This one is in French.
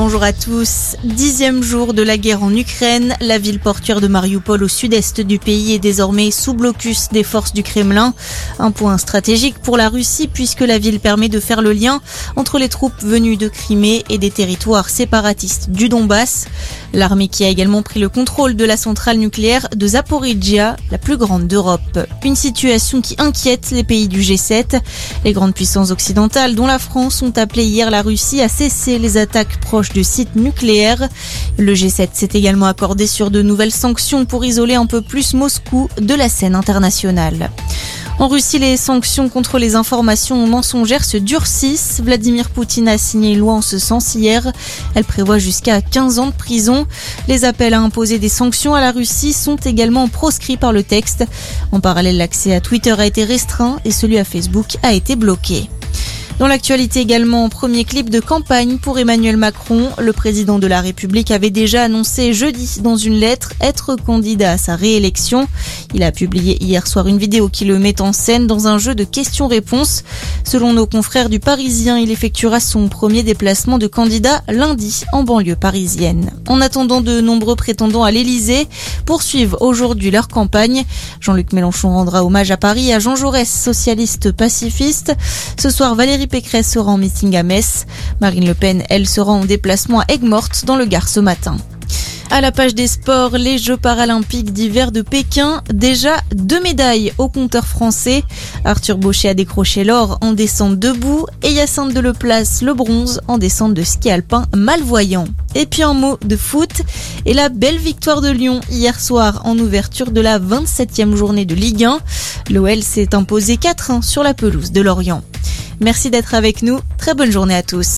Bonjour à tous. Dixième jour de la guerre en Ukraine, la ville portuaire de Mariupol au sud-est du pays est désormais sous blocus des forces du Kremlin. Un point stratégique pour la Russie puisque la ville permet de faire le lien entre les troupes venues de Crimée et des territoires séparatistes du Donbass. L'armée qui a également pris le contrôle de la centrale nucléaire de Zaporizhia, la plus grande d'Europe. Une situation qui inquiète les pays du G7. Les grandes puissances occidentales, dont la France, ont appelé hier la Russie à cesser les attaques proches de sites nucléaires. Le G7 s'est également accordé sur de nouvelles sanctions pour isoler un peu plus Moscou de la scène internationale. En Russie, les sanctions contre les informations mensongères se durcissent. Vladimir Poutine a signé une loi en ce sens hier. Elle prévoit jusqu'à 15 ans de prison. Les appels à imposer des sanctions à la Russie sont également proscrits par le texte. En parallèle, l'accès à Twitter a été restreint et celui à Facebook a été bloqué. Dans l'actualité également, premier clip de campagne pour Emmanuel Macron. Le président de la République avait déjà annoncé jeudi dans une lettre être candidat à sa réélection. Il a publié hier soir une vidéo qui le met en scène dans un jeu de questions-réponses. Selon nos confrères du Parisien, il effectuera son premier déplacement de candidat lundi en banlieue parisienne. En attendant, de nombreux prétendants à l'Elysée poursuivent aujourd'hui leur campagne. Jean-Luc Mélenchon rendra hommage à Paris à Jean Jaurès, socialiste pacifiste. Ce soir, Valérie Pécresse sera en meeting à Metz. Marine Le Pen, elle, sera en déplacement à Aigues-Mortes dans le Gard ce matin. À la page des sports, les Jeux paralympiques d'hiver de Pékin, déjà deux médailles au compteur français. Arthur Baucher a décroché l'or en descente debout et Yacinthe Deleplace le bronze en descente de ski alpin malvoyant. Et puis un mot de foot et la belle victoire de Lyon hier soir en ouverture de la 27e journée de Ligue 1. L'OL s'est imposé 4-1 sur la pelouse de Lorient. Merci d'être avec nous. Très bonne journée à tous.